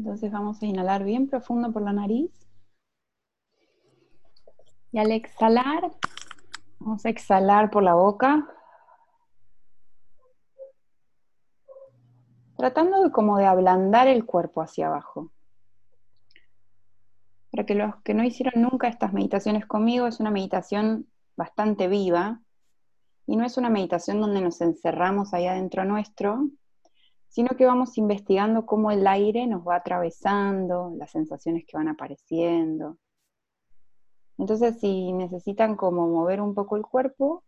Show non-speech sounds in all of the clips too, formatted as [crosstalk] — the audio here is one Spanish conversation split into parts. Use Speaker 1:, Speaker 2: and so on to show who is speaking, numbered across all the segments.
Speaker 1: Entonces vamos a inhalar bien profundo por la nariz. Y al exhalar, vamos a exhalar por la boca. Tratando de como de ablandar el cuerpo hacia abajo. Para que los que no hicieron nunca estas meditaciones conmigo, es una meditación bastante viva y no es una meditación donde nos encerramos ahí adentro nuestro, sino que vamos investigando cómo el aire nos va atravesando, las sensaciones que van apareciendo. Entonces, si necesitan como mover un poco el cuerpo,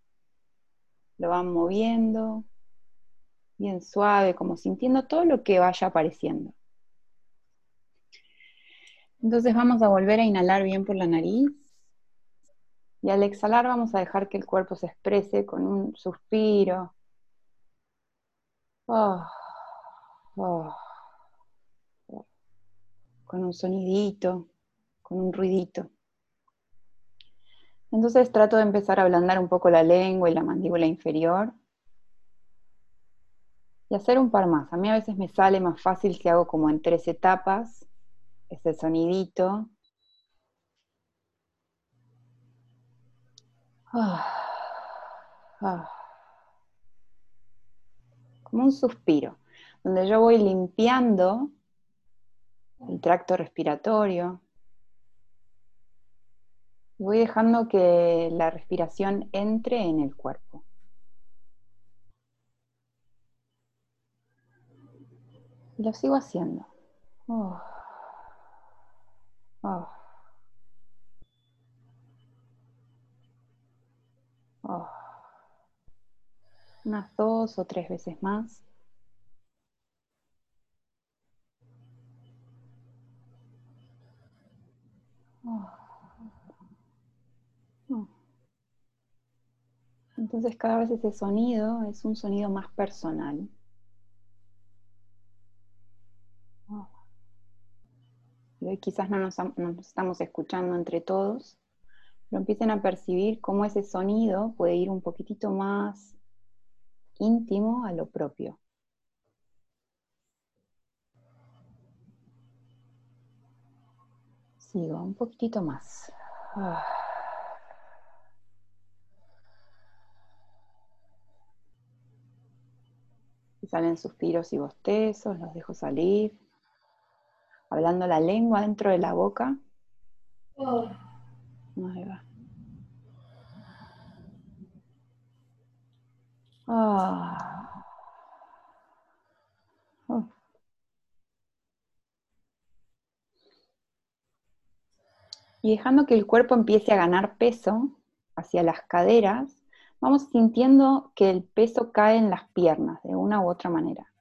Speaker 1: lo van moviendo, bien suave, como sintiendo todo lo que vaya apareciendo. Entonces vamos a volver a inhalar bien por la nariz. Y al exhalar vamos a dejar que el cuerpo se exprese con un suspiro. Oh. Oh. con un sonidito, con un ruidito. Entonces trato de empezar a ablandar un poco la lengua y la mandíbula inferior. Y hacer un par más. A mí a veces me sale más fácil si hago como en tres etapas, ese sonidito. Ah. Ah. Como un suspiro donde yo voy limpiando el tracto respiratorio. Voy dejando que la respiración entre en el cuerpo. Y lo sigo haciendo. Oh. Oh. Oh. Unas dos o tres veces más. Entonces cada vez ese sonido es un sonido más personal. Y quizás no nos, estamos escuchando entre todos, pero empiecen a percibir cómo ese sonido puede ir un poquitito más íntimo a lo propio. Sigo un poquitito más. Ah. Salen suspiros y bostezos, los dejo salir. Hablando la lengua dentro de la boca. Oh. Ahí va. Ah. Oh. Y dejando que el cuerpo empiece a ganar peso hacia las caderas, vamos sintiendo que el peso cae en las piernas de una u otra manera.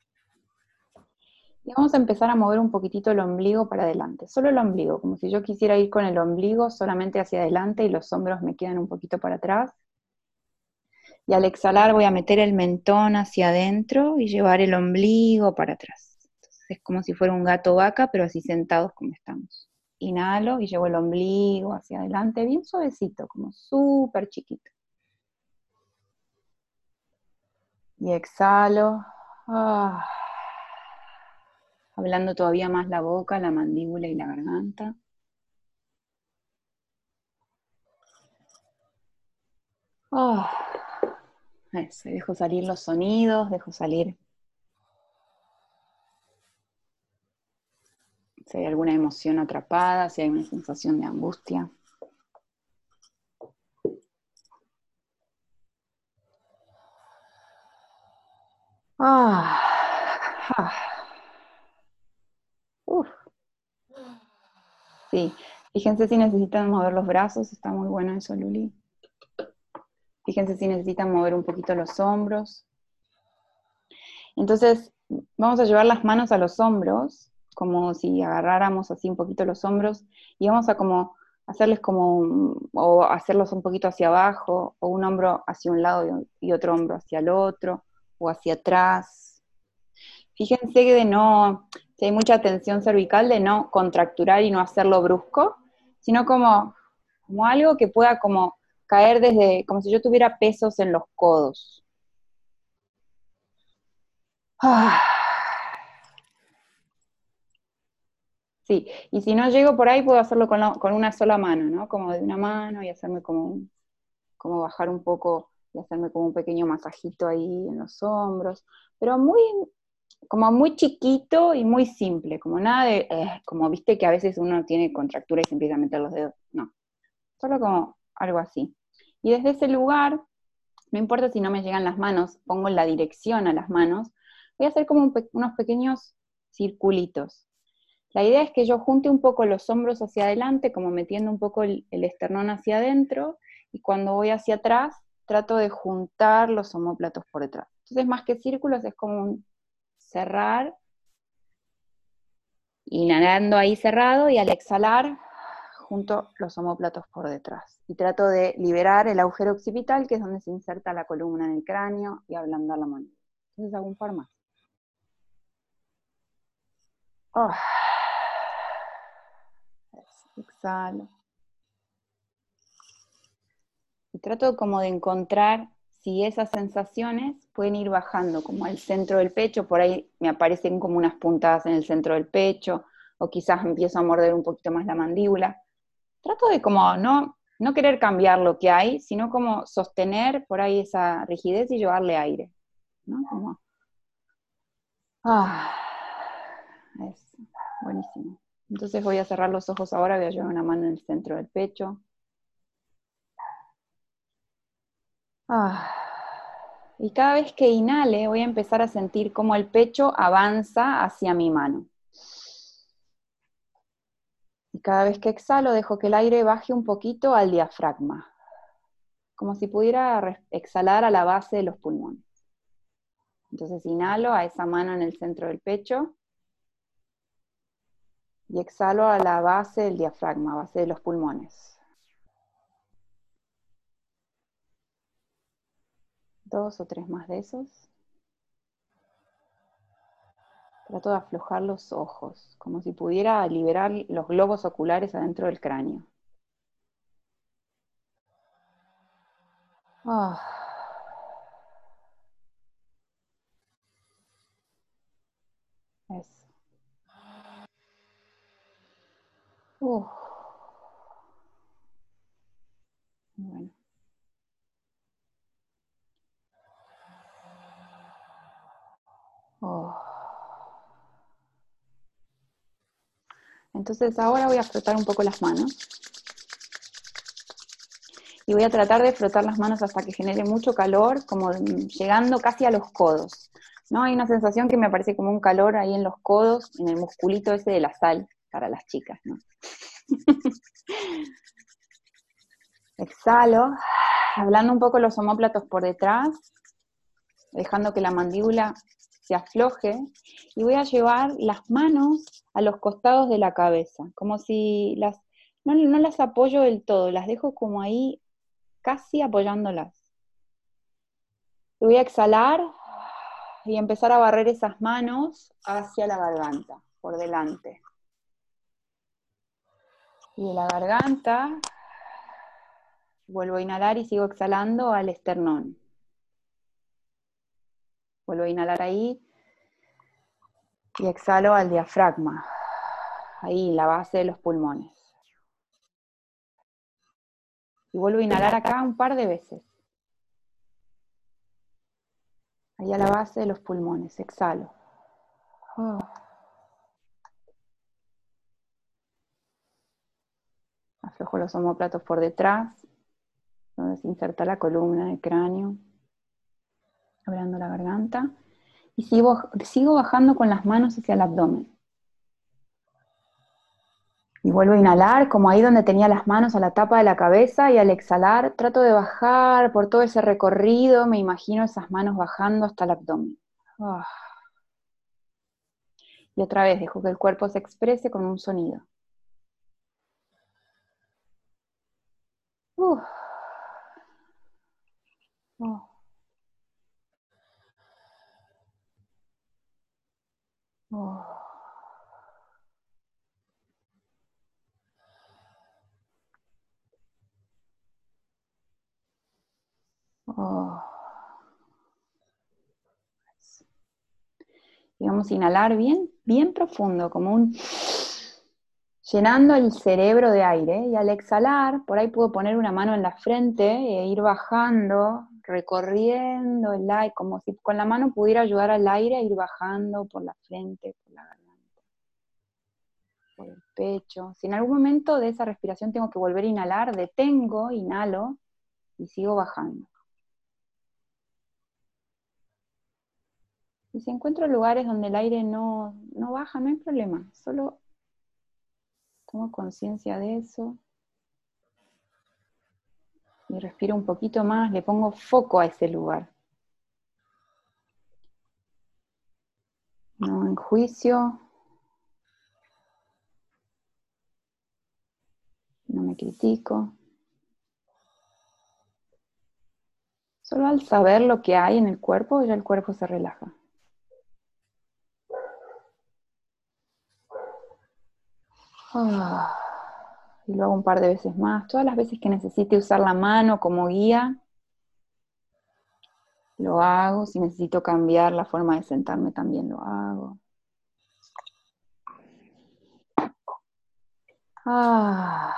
Speaker 1: Y vamos a empezar a mover un poquitito el ombligo para adelante, solo el ombligo, como si yo quisiera ir con el ombligo solamente hacia adelante y los hombros me quedan un poquito para atrás. Y al exhalar voy a meter el mentón hacia adentro y llevar el ombligo para atrás. Es como si fuera un gato vaca, pero así sentados como estamos. Inhalo y llevo el ombligo hacia adelante, bien suavecito, como súper chiquito. Y exhalo. Ah. Hablando todavía más la boca, la mandíbula y la garganta. Eso, dejo salir los sonidos, dejo salir si hay alguna emoción atrapada, si hay una sensación de angustia. Ah. ah. Sí, fíjense si necesitan mover los brazos, está muy bueno eso, Luli. Fíjense si necesitan mover un poquito los hombros. Entonces, vamos a llevar las manos a los hombros, como si agarráramos así un poquito los hombros, y vamos a como hacerles como, o hacerlos un poquito hacia abajo, o un hombro hacia un lado y otro hombro hacia el otro, o hacia atrás. Fíjense que de no, si hay mucha tensión cervical, de no contracturar y no hacerlo brusco, sino como, como algo que pueda como caer desde, como si yo tuviera pesos en los codos. [sighs] Sí, y si no llego por ahí puedo hacerlo con, una sola mano, ¿no? Como de una mano y hacerme como, como bajar un poco y hacerme como un pequeño masajito ahí en los hombros, pero muy, como muy chiquito y muy simple, como nada eh, como viste que a veces uno tiene contractura y se empieza a meter los dedos, no, solo como algo así. Y desde ese lugar, no importa si no me llegan las manos, pongo la dirección a las manos, voy a hacer como unos pequeños circulitos. La idea es que yo junte un poco los hombros hacia adelante, como metiendo un poco el, esternón hacia adentro, y cuando voy hacia atrás, trato de juntar los homóplatos por detrás. Entonces, más que círculos, es como un cerrar, inhalando ahí cerrado, y al exhalar, junto los homóplatos por detrás. Y trato de liberar el agujero occipital, que es donde se inserta la columna en el cráneo, y ablandar la mano. Entonces hago un par más. Oh. Exhalo. Y trato como de encontrar si esas sensaciones pueden ir bajando como al centro del pecho, por ahí me aparecen como unas puntadas en el centro del pecho, o quizás empiezo a morder un poquito más la mandíbula. Trato de como no, no querer cambiar lo que hay, sino como sostener por ahí esa rigidez y llevarle aire. ¿no? Como, ah, es buenísimo. Entonces voy a cerrar los ojos ahora, voy a llevar una mano en el centro del pecho. Ah. Y cada vez que inhale voy a empezar a sentir cómo el pecho avanza hacia mi mano. Y cada vez que exhalo dejo que el aire baje un poquito al diafragma, como si pudiera exhalar a la base de los pulmones. Entonces inhalo a esa mano en el centro del pecho y exhalo a la base del diafragma, base de los pulmones. Dos o tres más de esos. Trato de aflojar los ojos, como si pudiera liberar los globos oculares adentro del cráneo. Ah. Bueno. Oh. Entonces ahora voy a frotar un poco las manos. Y voy a tratar de frotar las manos hasta que genere mucho calor, como llegando casi a los codos. ¿no? Hay una sensación que me parece como un calor ahí en los codos, en el musculito ese de la sal para las chicas, ¿no? [laughs] Exhalo, hablando un poco los homóplatos por detrás, dejando que la mandíbula se afloje, y voy a llevar las manos a los costados de la cabeza, como si las, no, las apoyo del todo, las dejo como ahí casi apoyándolas. Voy a exhalar y empezar a barrer esas manos hacia la garganta, por delante. Y de la garganta vuelvo a inhalar y sigo exhalando al esternón. Vuelvo a inhalar ahí y exhalo al diafragma, ahí, la base de los pulmones. Y vuelvo a inhalar acá un par de veces. Ahí a la base de los pulmones, exhalo. Oh. Aflojo los homóplatos por detrás, donde se inserta la columna del cráneo, abriendo la garganta. Y sigo, bajando con las manos hacia el abdomen. Y vuelvo a inhalar, como ahí donde tenía las manos a la tapa de la cabeza, y al exhalar trato de bajar por todo ese recorrido, me imagino esas manos bajando hasta el abdomen. Ah. Y otra vez dejo que el cuerpo se exprese con un sonido. Oh. Oh. Vamos a inhalar bien, bien profundo, como un llenando el cerebro de aire y al exhalar, por ahí puedo poner una mano en la frente e ir bajando, recorriendo el aire, como si con la mano pudiera ayudar al aire a ir bajando por la frente, por la garganta, por el pecho. Si en algún momento de esa respiración tengo que volver a inhalar, detengo, inhalo y sigo bajando. Y si encuentro lugares donde el aire no, no baja, no hay problema, solo Tomo conciencia de eso. Y respiro un poquito más, le pongo foco a ese lugar. No en juicio. No me critico. Solo al saber lo que hay en el cuerpo, ya el cuerpo se relaja. Ah, y lo hago un par de veces más. Todas las veces que necesite usar la mano como guía, lo hago. Si necesito cambiar la forma de sentarme, también lo hago. Ah.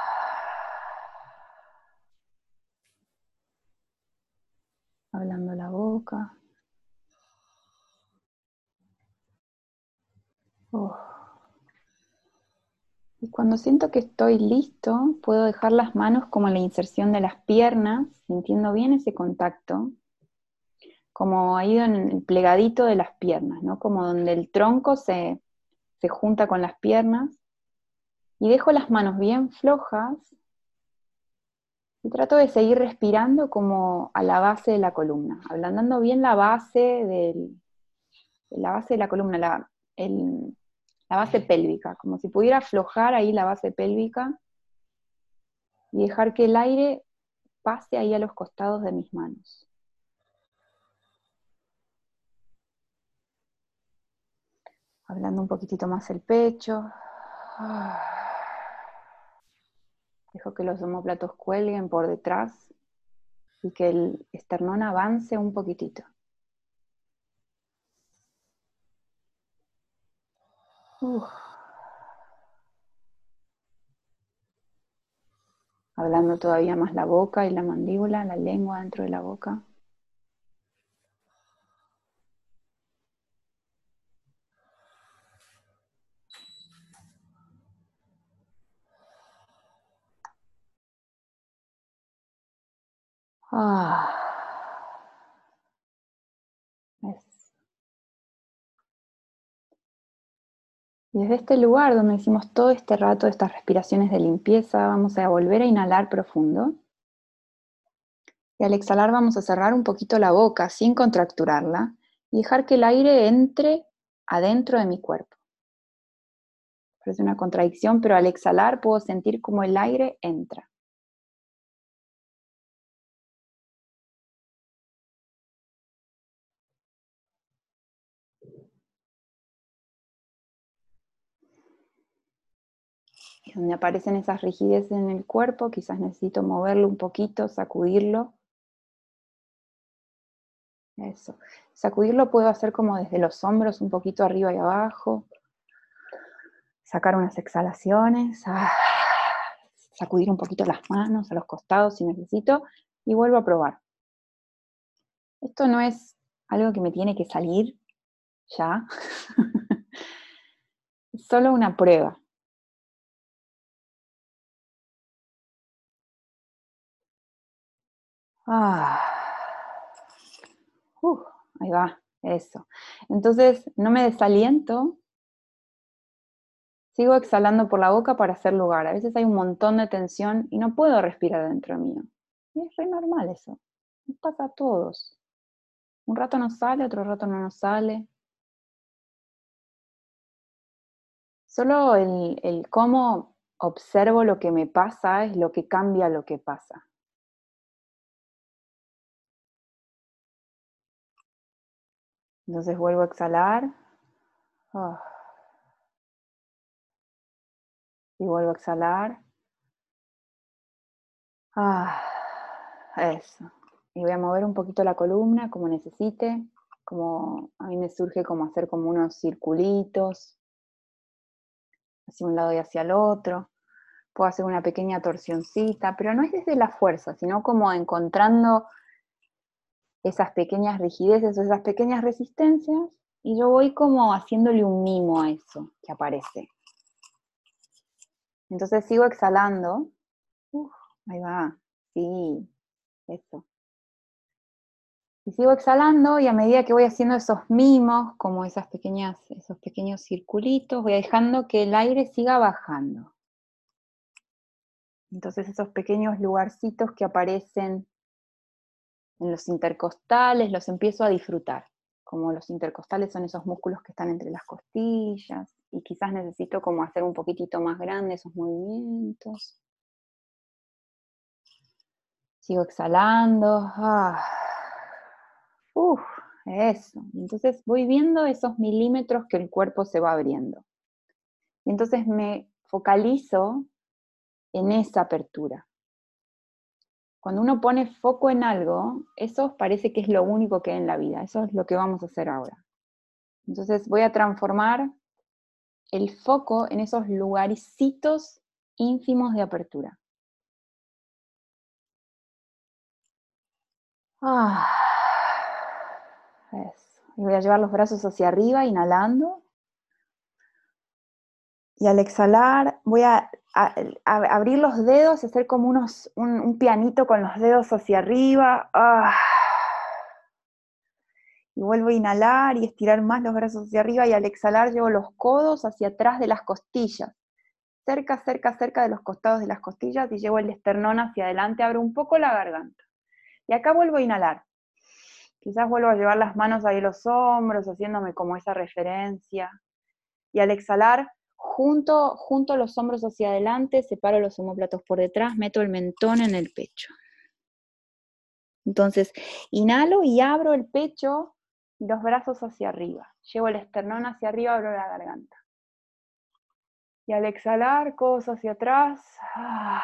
Speaker 1: Hablando la boca. Oh. Cuando siento que estoy listo, puedo dejar las manos como la inserción de las piernas, sintiendo bien ese contacto, como ha ido en el plegadito de las piernas, ¿no? Como donde el tronco se, se junta con las piernas. Y dejo las manos bien flojas y trato de seguir respirando como a la base de la columna, ablandando bien la base del, la base de la columna, la, el, la base pélvica, como si pudiera aflojar ahí la base pélvica y dejar que el aire pase ahí a los costados de mis manos. Hablando un poquitito más el pecho. Dejo que los homóplatos cuelguen por detrás y que el esternón avance un poquitito. Hablando todavía más la boca y la mandíbula, la lengua dentro de la boca. Ah. Y desde este lugar donde hicimos todo este rato estas respiraciones de limpieza, vamos a volver a inhalar profundo. Y al exhalar vamos a cerrar un poquito la boca sin contracturarla y dejar que el aire entre adentro de mi cuerpo. Parece una contradicción, pero al exhalar puedo sentir como el aire entra. Donde aparecen esas rigideces en el cuerpo, quizás necesito moverlo un poquito, sacudirlo. Eso. Sacudirlo puedo hacer como desde los hombros, un poquito arriba y abajo. Sacar unas exhalaciones. Ah, sacudir un poquito las manos a los costados si necesito. Y vuelvo a probar. Esto no es algo que me tiene que salir ya. [laughs] solo una prueba. Ah. ahí va, eso. Entonces, no me desaliento, sigo exhalando por la boca para hacer lugar. A veces hay un montón de tensión y no puedo respirar dentro mío. Y es re normal eso. Pasa a todos. Un rato nos sale, otro rato no nos sale. Solo el cómo observo lo que me pasa es lo que cambia lo que pasa. Entonces vuelvo a exhalar. Ah. Y vuelvo a exhalar. Ah, eso. Y voy a mover un poquito la columna como necesite. Como a mí me surge como hacer como unos circulitos. hacia un lado y hacia el otro. Puedo hacer una pequeña torsioncita, pero no es desde la fuerza, sino como encontrando esas pequeñas rigideces o esas pequeñas resistencias y yo voy como haciéndole un mimo a eso que aparece. Entonces sigo exhalando. ahí va, sí, eso. Y sigo exhalando y a medida que voy haciendo esos mimos, como esas pequeñas, esos pequeños circulitos, voy dejando que el aire siga bajando. Entonces esos pequeños lugarcitos que aparecen en los intercostales los empiezo a disfrutar. Como los intercostales son esos músculos que están entre las costillas y quizás necesito como hacer un poquitito más grande esos movimientos. Sigo exhalando. Ah. Uf, eso. Entonces voy viendo esos milímetros que el cuerpo se va abriendo. Y entonces me focalizo en esa apertura. Cuando uno pone foco en algo, eso parece que es lo único que hay en la vida. Eso es lo que vamos a hacer ahora. Entonces voy a transformar el foco en esos lugarcitos ínfimos de apertura. Ah. Y voy a llevar los brazos hacia arriba, inhalando. Y al exhalar voy a, abrir los dedos, hacer como unos, un, pianito con los dedos hacia arriba. Ah. Y vuelvo a inhalar y estirar más los brazos hacia arriba y al exhalar llevo los codos hacia atrás de las costillas. Cerca, cerca, cerca de los costados de las costillas y llevo el esternón hacia adelante, abro un poco la garganta. Y acá vuelvo a inhalar. Quizás vuelvo a llevar las manos ahí los hombros, haciéndome como esa referencia. Y al exhalar, junto, junto los hombros hacia adelante, separo los homóplatos por detrás, meto el mentón en el pecho. Entonces, inhalo y abro el pecho, los brazos hacia arriba. Llevo el esternón hacia arriba, abro la garganta. Y al exhalar, codos hacia atrás. Ah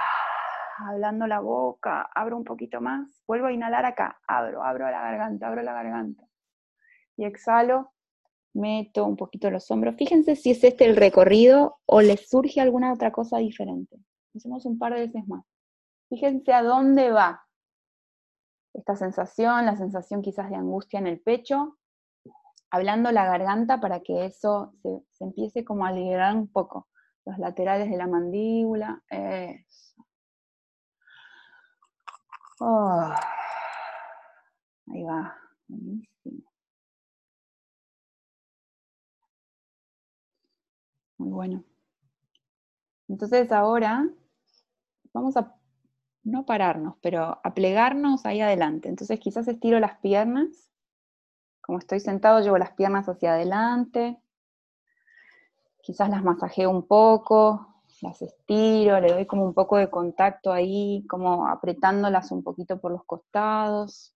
Speaker 1: hablando la boca, abro un poquito más, vuelvo a inhalar acá, abro, abro la garganta, abro la garganta. Y exhalo, meto un poquito los hombros. Fíjense si es este el recorrido o les surge alguna otra cosa diferente. Hacemos un par de veces más. Fíjense a dónde va esta sensación, la sensación quizás de angustia en el pecho, hablando la garganta para que eso se, empiece como a liberar un poco. Los laterales de la mandíbula. Oh, ahí va, buenísimo. Muy bueno. Entonces ahora vamos a no pararnos, pero a plegarnos ahí adelante. Entonces quizás estiro las piernas. Como estoy sentado, llevo las piernas hacia adelante. Quizás las masajeo un poco, las estiro, le doy como un poco de contacto ahí, como apretándolas un poquito por los costados.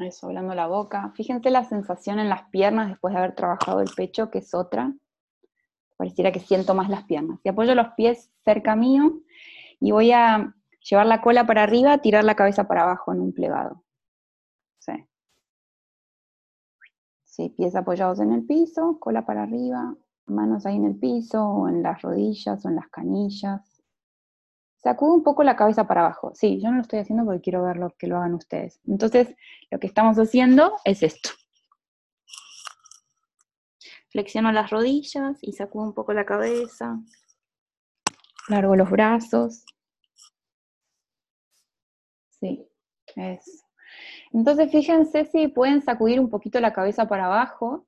Speaker 1: Eso, hablando la boca. Fíjense la sensación en las piernas después de haber trabajado el pecho, que es otra. Pareciera que siento más las piernas. Y apoyo los pies cerca mío y voy a llevar la cola para arriba, tirar la cabeza para abajo en un plegado. Sí. Sí, pies apoyados en el piso, cola para arriba, manos ahí en el piso, o en las rodillas, o en las canillas. Sacudo un poco la cabeza para abajo. Sí, yo no lo estoy haciendo porque quiero ver lo que lo hagan ustedes. Entonces, lo que estamos haciendo es esto. Flexiono las rodillas y sacudo un poco la cabeza. Largo los brazos. Sí, eso. Entonces, fíjense si pueden sacudir un poquito la cabeza para abajo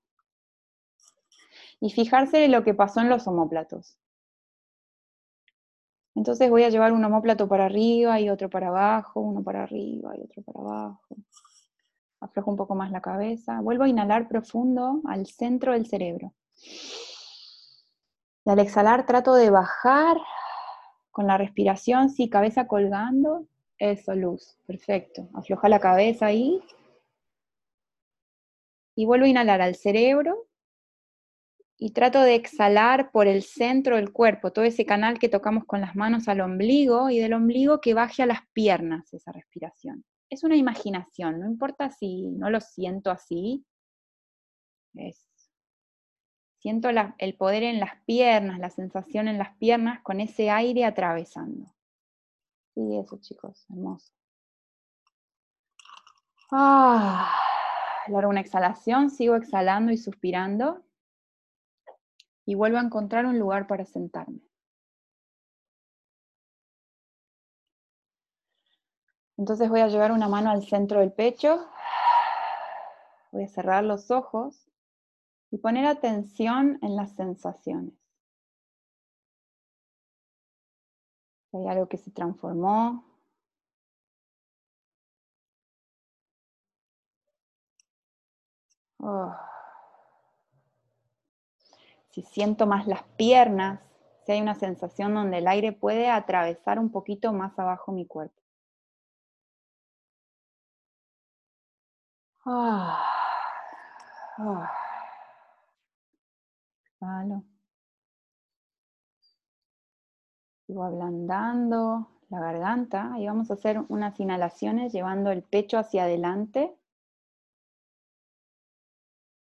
Speaker 1: y fijarse en lo que pasó en los homóplatos. Entonces voy a llevar un homóplato para arriba y otro para abajo, uno para arriba y otro para abajo. Aflojo un poco más la cabeza. Vuelvo a inhalar profundo al centro del cerebro. Y al exhalar trato de bajar con la respiración, sí, cabeza colgando. Eso, luz. Perfecto. Afloja la cabeza ahí. Y vuelvo a inhalar al cerebro y trato de exhalar por el centro del cuerpo, todo ese canal que tocamos con las manos al ombligo y del ombligo que baje a las piernas esa respiración. Es una imaginación, no importa si no lo siento así. Siento el poder en las piernas, la sensación en las piernas con ese aire atravesando. Sí, eso chicos, hermoso. Ah, largo una exhalación, sigo exhalando y suspirando. Y vuelvo a encontrar un lugar para sentarme. Entonces voy a llevar una mano al centro del pecho. Voy a cerrar los ojos y poner atención en las sensaciones. Hay algo que se transformó. Oh. Si siento más las piernas, si hay una sensación donde el aire puede atravesar un poquito más abajo mi cuerpo. [sighs] Sigo ablandando la garganta y vamos a hacer unas inhalaciones llevando el pecho hacia adelante.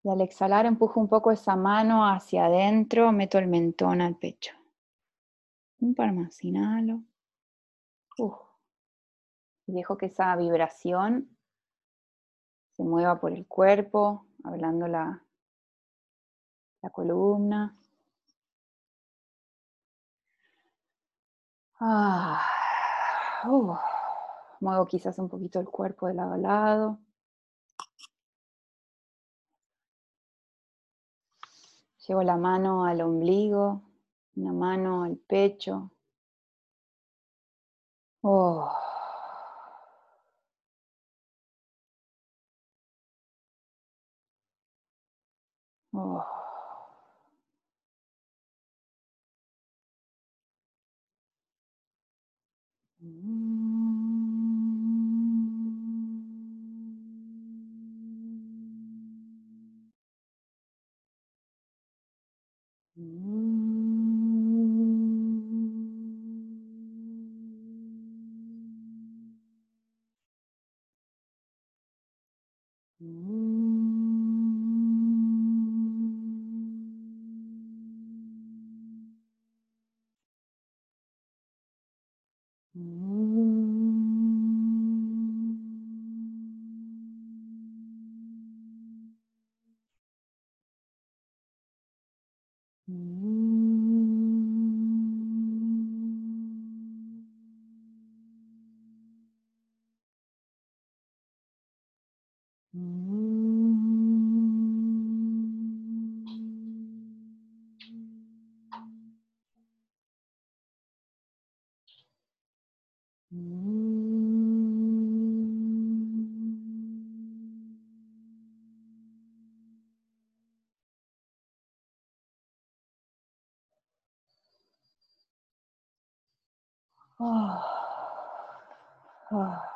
Speaker 1: Y al exhalar empujo un poco esa mano hacia adentro, meto el mentón al pecho. Un par más, inhalo. Y dejo que esa vibración se mueva por el cuerpo, hablando la, la columna. Ah, muevo quizás un poquito el cuerpo de lado a lado. Llevo la mano al ombligo, una mano al pecho. Oh. Oh. Oh. Oh. Oh.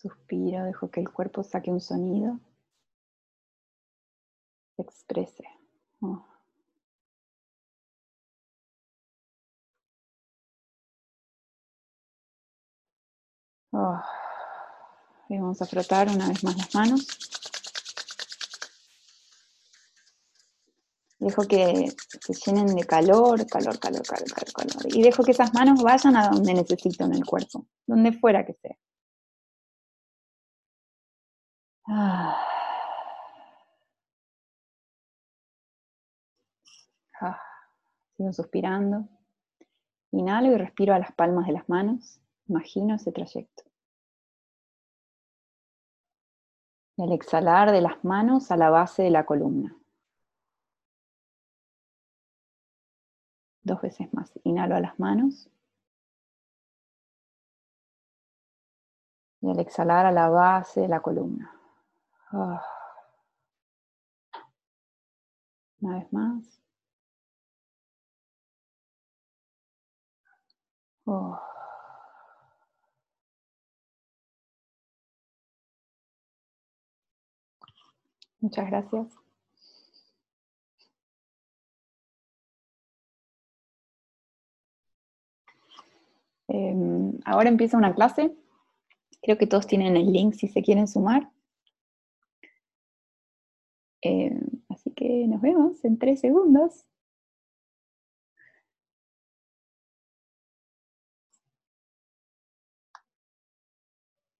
Speaker 1: Suspiro, dejo que el cuerpo saque un sonido, se exprese. Oh. Y vamos a frotar una vez más las manos. Dejo que se llenen de calor, calor, calor, calor, calor, calor. Y dejo que esas manos vayan a donde necesito en el cuerpo, donde fuera que sea. Ah. Ah. Sigo suspirando. Inhalo y respiro a las palmas de las manos. Imagino ese trayecto. Y al exhalar de las manos a la base de la columna. Dos veces más. Inhalo a las manos. Y al exhalar a la base de la columna. Ah. Una vez más. Oh. Muchas gracias. Em, ahora empieza una clase. Creo que todos tienen el link si se quieren sumar. Eh, así que nos vemos en tres segundos.